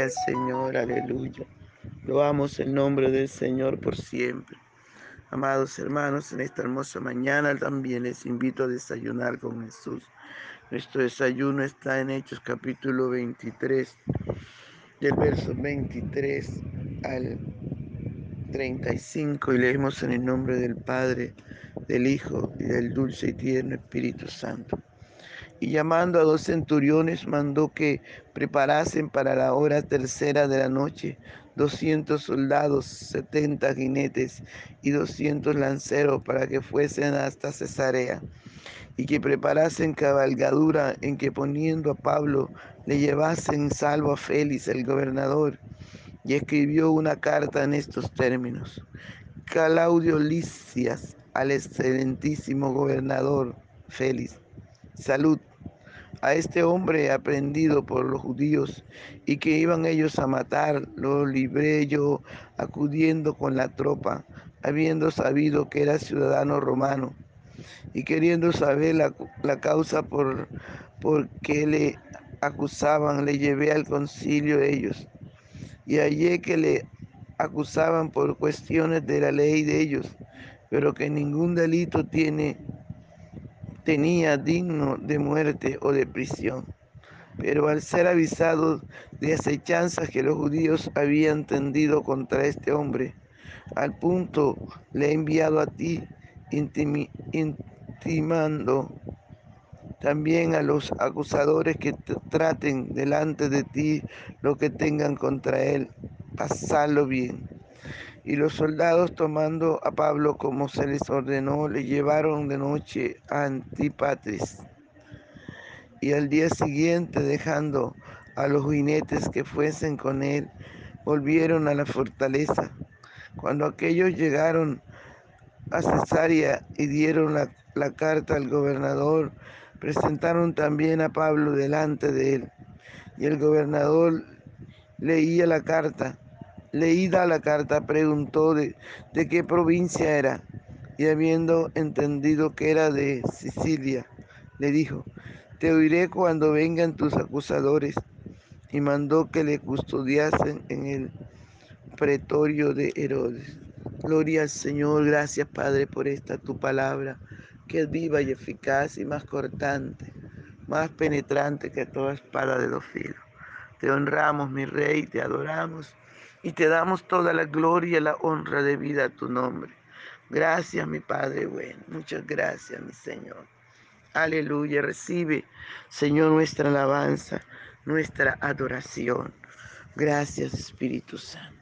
Al Señor, aleluya. Loamos el nombre del Señor por siempre. Amados hermanos, en esta hermosa mañana también les invito a desayunar con Jesús. Nuestro desayuno está en Hechos capítulo 23, del verso 23 al 35 y leemos en el nombre del Padre, del Hijo y del dulce y tierno Espíritu Santo y llamando a dos centuriones mandó que preparasen para la hora tercera de la noche doscientos soldados, setenta jinetes y doscientos lanceros para que fuesen hasta Cesarea y que preparasen cabalgadura en que poniendo a Pablo le llevasen salvo a Félix el gobernador y escribió una carta en estos términos. Claudio Licias al excelentísimo gobernador Félix, salud a este hombre aprendido por los judíos y que iban ellos a matar, lo libré yo acudiendo con la tropa, habiendo sabido que era ciudadano romano y queriendo saber la, causa por, por qué le acusaban, le llevé al concilio de ellos. Y hallé que le acusaban por cuestiones de la ley de ellos, pero que ningún delito tiene tenía digno de muerte o de prisión. Pero al ser avisado de acechanzas que los judíos habían tendido contra este hombre, al punto le he enviado a ti, intimando también a los acusadores que traten delante de ti lo que tengan contra él, pasarlo bien. Y los soldados tomando a Pablo como se les ordenó, le llevaron de noche a Antipatris. Y al día siguiente, dejando a los jinetes que fuesen con él, volvieron a la fortaleza. Cuando aquellos llegaron a Cesarea y dieron la, la carta al gobernador, presentaron también a Pablo delante de él. Y el gobernador leía la carta Leída la carta, preguntó de, qué provincia era y habiendo entendido que era de Sicilia, le dijo, te oiré cuando vengan tus acusadores y mandó que le custodiasen en el pretorio de Herodes. Gloria al Señor, gracias Padre por esta tu palabra, que es viva y eficaz y más cortante, más penetrante que toda espada de los filos. Te honramos, mi Rey, te adoramos y te damos toda la gloria y la honra de vida a tu nombre. Gracias, mi Padre bueno. Muchas gracias, mi Señor. Aleluya. Recibe, Señor, nuestra alabanza, nuestra adoración. Gracias, Espíritu Santo.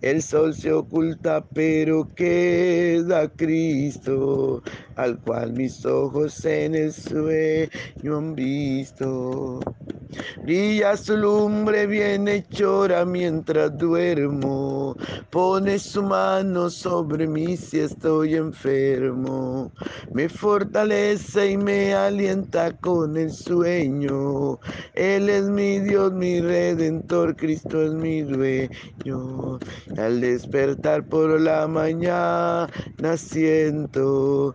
El sol se oculta, pero queda Cristo, al cual mis ojos en el sueño han visto. Brilla su lumbre bien hechora mientras duermo. Pone su mano sobre mí si estoy enfermo. Me fortalece y me alienta con el sueño. Él es mi Dios, mi redentor, Cristo es mi dueño. Al despertar por la mañana siento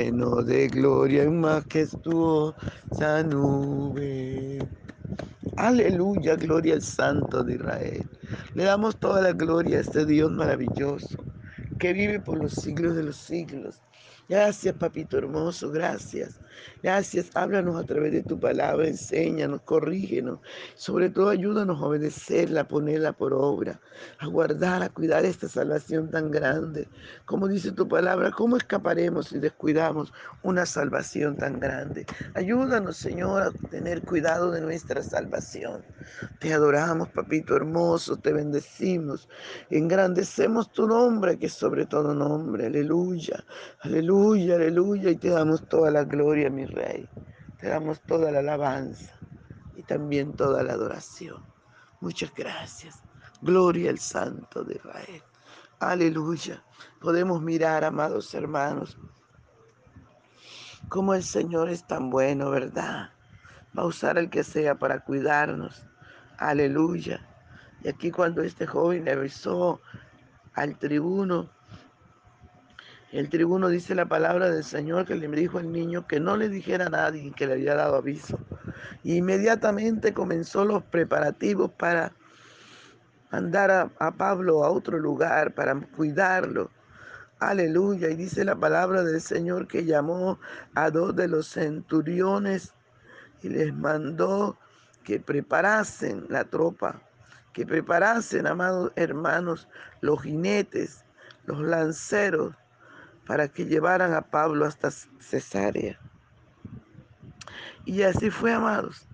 de gloria y majestuosa nube. Aleluya, gloria al Santo de Israel. Le damos toda la gloria a este Dios maravilloso que vive por los siglos de los siglos. Gracias, papito hermoso, gracias. Gracias, háblanos a través de tu palabra, enséñanos, corrígenos. Sobre todo, ayúdanos a obedecerla, a ponerla por obra, a guardar, a cuidar esta salvación tan grande. Como dice tu palabra, ¿cómo escaparemos si descuidamos una salvación tan grande? Ayúdanos, Señor, a tener cuidado de nuestra salvación. Te adoramos, papito hermoso, te bendecimos, engrandecemos tu nombre, que es sobre todo nombre. Aleluya, aleluya. Aleluya, aleluya, y te damos toda la gloria, mi rey. Te damos toda la alabanza y también toda la adoración. Muchas gracias. Gloria al Santo de Israel. Aleluya. Podemos mirar, amados hermanos, cómo el Señor es tan bueno, ¿verdad? Va a usar el que sea para cuidarnos. Aleluya. Y aquí cuando este joven le avisó al tribuno, el tribuno dice la palabra del Señor que le dijo al niño que no le dijera a nadie que le había dado aviso. inmediatamente comenzó los preparativos para mandar a, a, Pablo a otro lugar, para cuidarlo. Aleluya. Y dice la palabra del Señor que llamó a dos de los centuriones y les mandó que preparasen la tropa, que preparasen, amados hermanos, los jinetes, los lanceros, para que llevaran a Pablo hasta Cesarea. Y así fue, amados.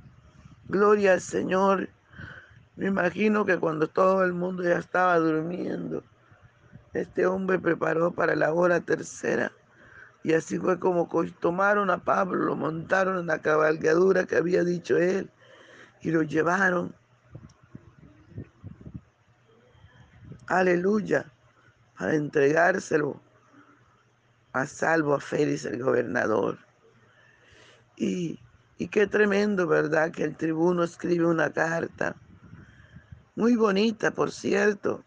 Gloria al Señor. Me imagino que cuando todo el mundo ya estaba durmiendo, este hombre preparó para la hora tercera. Y así fue como tomaron a Pablo, lo montaron en la cabalgadura que había dicho él y lo llevaron. Aleluya, para entregárselo a salvo a Félix el gobernador. Y, qué tremendo, ¿verdad? Que el tribuno escribe una carta, muy bonita, por cierto,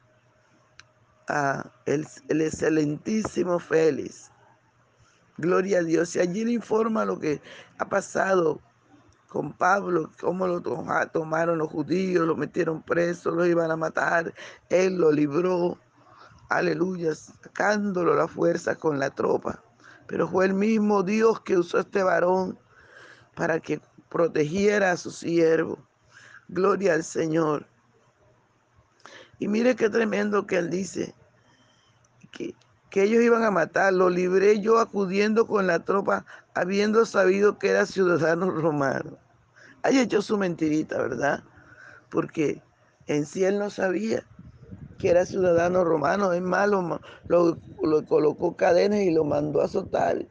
a el, el excelentísimo Félix. Gloria a Dios. Y allí le informa lo que ha pasado con Pablo, cómo lo tomaron los judíos, lo metieron preso, lo iban a matar, él lo libró aleluya, sacándolo la fuerza con la tropa. Pero fue el mismo Dios que usó este varón para que protegiera a su siervo. Gloria al Señor. Y mire qué tremendo que él dice, que, que ellos iban a matarlo. Libré yo acudiendo con la tropa, habiendo sabido que era ciudadano romano. Hay hecho su mentirita, ¿verdad? Porque en sí él no sabía que era ciudadano romano, es malo, lo, colocó cadenas y lo mandó a azotar.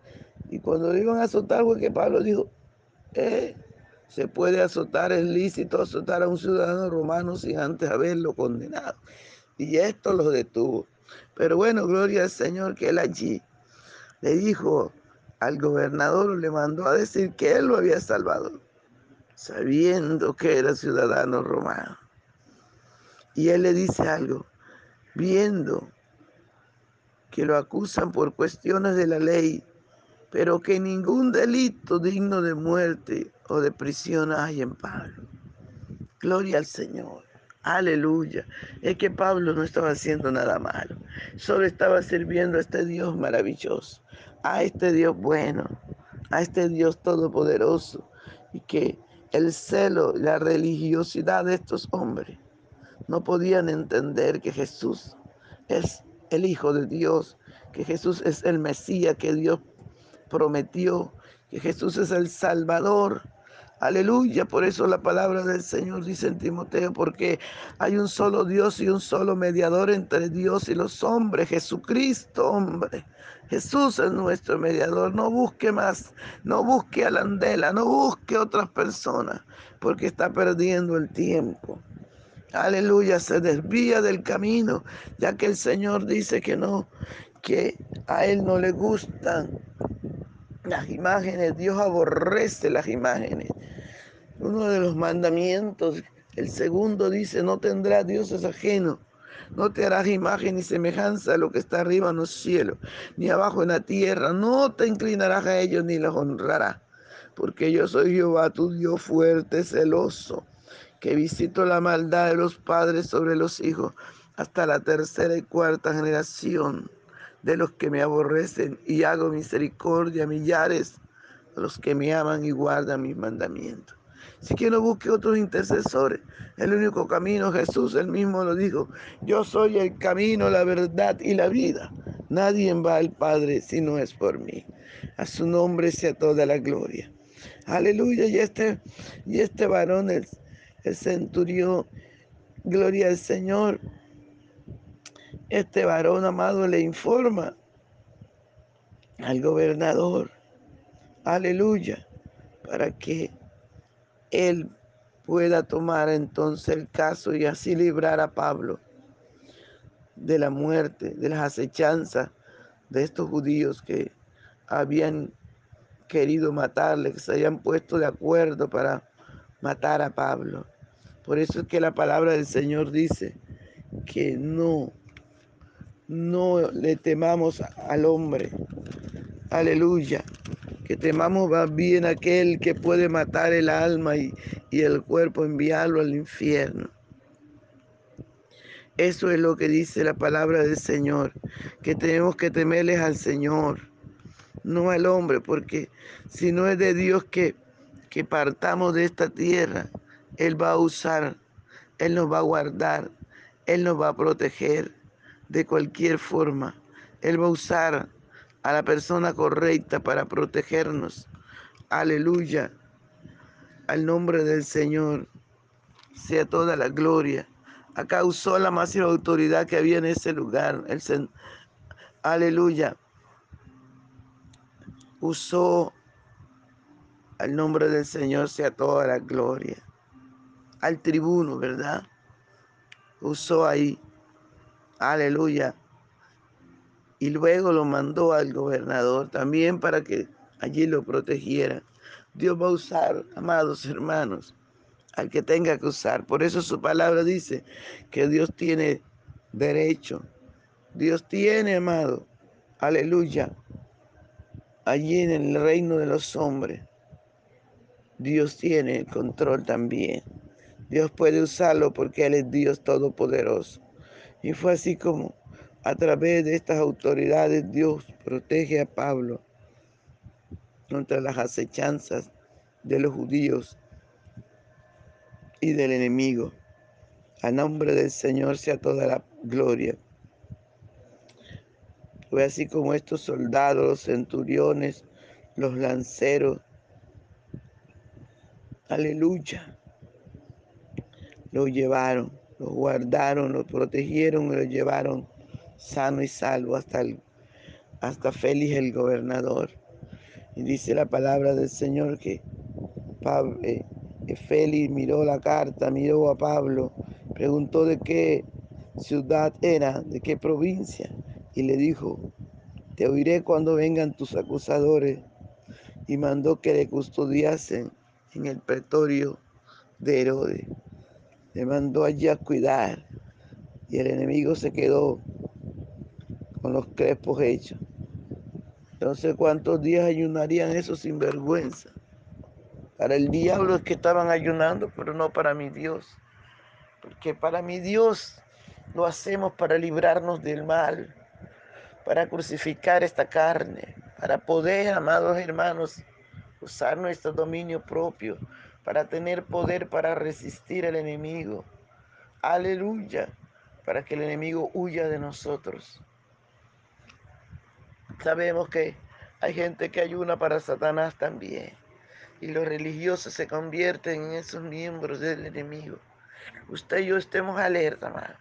Y cuando lo iban a azotar fue que Pablo dijo, eh, se puede azotar, es lícito azotar a un ciudadano romano sin antes haberlo condenado. Y esto lo detuvo. Pero bueno, gloria al Señor que él allí le dijo al gobernador, le mandó a decir que él lo había salvado, sabiendo que era ciudadano romano. Y él le dice algo, viendo que lo acusan por cuestiones de la ley, pero que ningún delito digno de muerte o de prisión hay en Pablo. Gloria al Señor. Aleluya. Es que Pablo no estaba haciendo nada malo. Solo estaba sirviendo a este Dios maravilloso, a este Dios bueno, a este Dios todopoderoso. Y que el celo, la religiosidad de estos hombres no podían entender que Jesús es el Hijo de Dios, que Jesús es el Mesías que Dios prometió, que Jesús es el Salvador. Aleluya, por eso la palabra del Señor dice en Timoteo, porque hay un solo Dios y un solo mediador entre Dios y los hombres, Jesucristo, hombre. Jesús es nuestro mediador, no busque más, no busque a la andela, no busque otras personas, porque está perdiendo el tiempo. Aleluya, se desvía del camino, ya que el Señor dice que no, que a Él no le gustan las imágenes, Dios aborrece las imágenes. Uno de los mandamientos, el segundo dice, no tendrás dioses ajenos. No te harás imagen ni semejanza a lo que está arriba en los cielos, ni abajo en la tierra. No te inclinarás a ellos ni los honrarás. Porque yo soy Jehová, tu Dios fuerte, celoso, que visito la maldad de los padres sobre los hijos hasta la tercera y cuarta generación de los que me aborrecen y hago misericordia a millares a los que me aman y guardan mis mandamientos. Si que no otros intercesores, el único camino, Jesús él mismo lo dijo, yo soy el camino, la verdad y la vida. Nadie va al Padre si no es por mí. A su nombre sea toda la gloria. Aleluya. Y este, y este varón, el, centurión, gloria al Señor, este varón amado le informa al gobernador, aleluya, para que él pueda tomar entonces el caso y así librar a Pablo de la muerte, de las acechanzas de estos judíos que habían querido matarle, que se habían puesto de acuerdo para matar a Pablo. Por eso es que la palabra del Señor dice que no no le temamos al hombre. Aleluya. Que temamos más bien aquel que puede matar el alma y, el cuerpo, enviarlo al infierno. Eso es lo que dice la palabra del Señor, que tenemos que temerles al Señor, no al hombre, porque si no es de Dios que, que partamos de esta tierra, Él va a usar, Él nos va a guardar, Él nos va a proteger de cualquier forma. Él va a usar a la persona correcta para protegernos. Aleluya. Al nombre del Señor sea toda la gloria. Acá usó la máxima autoridad que había en ese lugar. El Aleluya. Usó al nombre del Señor sea toda la gloria. Al tribuno, ¿verdad? Usó ahí Aleluya. Y luego lo mandó al gobernador también para que allí lo protegiera. Dios va a usar, amados hermanos, al que tenga que usar. Por eso su palabra dice que Dios tiene derecho. Dios tiene, amado, aleluya, allí en el reino de los hombres. Dios tiene el control también. Dios puede usarlo porque Él es Dios todopoderoso. Y fue así como a través de estas autoridades Dios protege a Pablo contra las acechanzas de los judíos y del enemigo. A nombre del Señor sea toda la gloria. Fue así como estos soldados, los centuriones, los lanceros, aleluya, lo llevaron lo guardaron, lo protegieron y lo llevaron sano y salvo hasta, el, hasta Félix el gobernador. Y dice la palabra del Señor que Pablo, eh, Félix miró la carta, miró a Pablo, preguntó de qué ciudad era, de qué provincia, y le dijo, te oiré cuando vengan tus acusadores, y mandó que le custodiasen en el pretorio de Herodes le mandó allí a cuidar y el enemigo se quedó con los crespos hechos. Sé cuántos días ayunarían esos sinvergüenza. Para el diablo es que estaban ayunando, pero no para mi Dios. Porque para mi Dios lo hacemos para librarnos del mal, para crucificar esta carne, para poder, amados hermanos, usar nuestro dominio propio, para tener poder para resistir al enemigo. Aleluya, para que el enemigo huya de nosotros. Sabemos que hay gente que ayuna para Satanás también. Y los religiosos se convierten en esos miembros del enemigo. Usted y yo estemos alerta, hermano.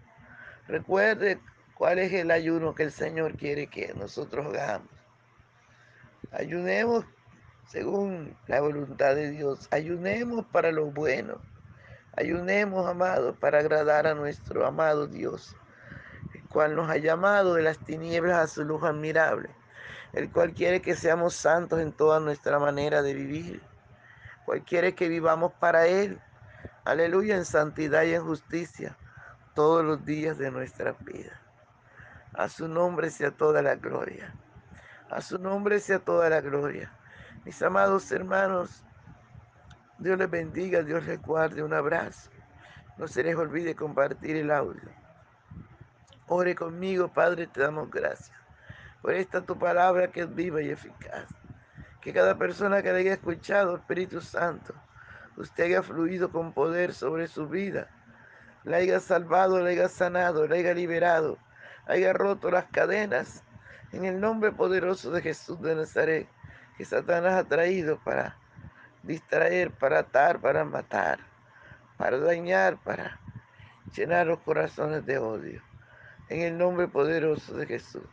Recuerde cuál es el ayuno que el Señor quiere que nosotros hagamos. Ayunemos según la voluntad de Dios. Ayunemos para lo bueno. Ayunemos, amados, para agradar a nuestro amado Dios, el cual nos ha llamado de las tinieblas a su luz admirable el cual quiere que seamos santos en toda nuestra manera de vivir, cual quiere que vivamos para Él, aleluya, en santidad y en justicia, todos los días de nuestra vida. A su nombre sea toda la gloria. A su nombre sea toda la gloria. Mis amados hermanos, Dios les bendiga, Dios les guarde. Un abrazo. No se les olvide compartir el audio. Ore conmigo, Padre, te damos gracias por esta tu palabra que es viva y eficaz. Que cada persona que le haya escuchado, Espíritu Santo, usted haya fluido con poder sobre su vida, la haya salvado, la haya sanado, la haya liberado, haya roto las cadenas en el nombre poderoso de Jesús de Nazaret, que Satanás ha traído para distraer, para atar, para matar, para dañar, para llenar los corazones de odio. En el nombre poderoso de Jesús.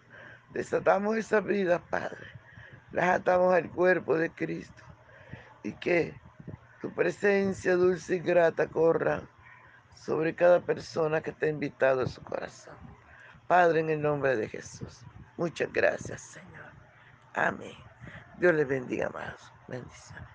Desatamos esas vidas, Padre. Las atamos al cuerpo de Cristo. Y que tu presencia dulce y grata corra sobre cada persona que te ha invitado a su corazón. Padre, en el nombre de Jesús. Muchas gracias, Señor. Amén. Dios les bendiga más. Bendiciones.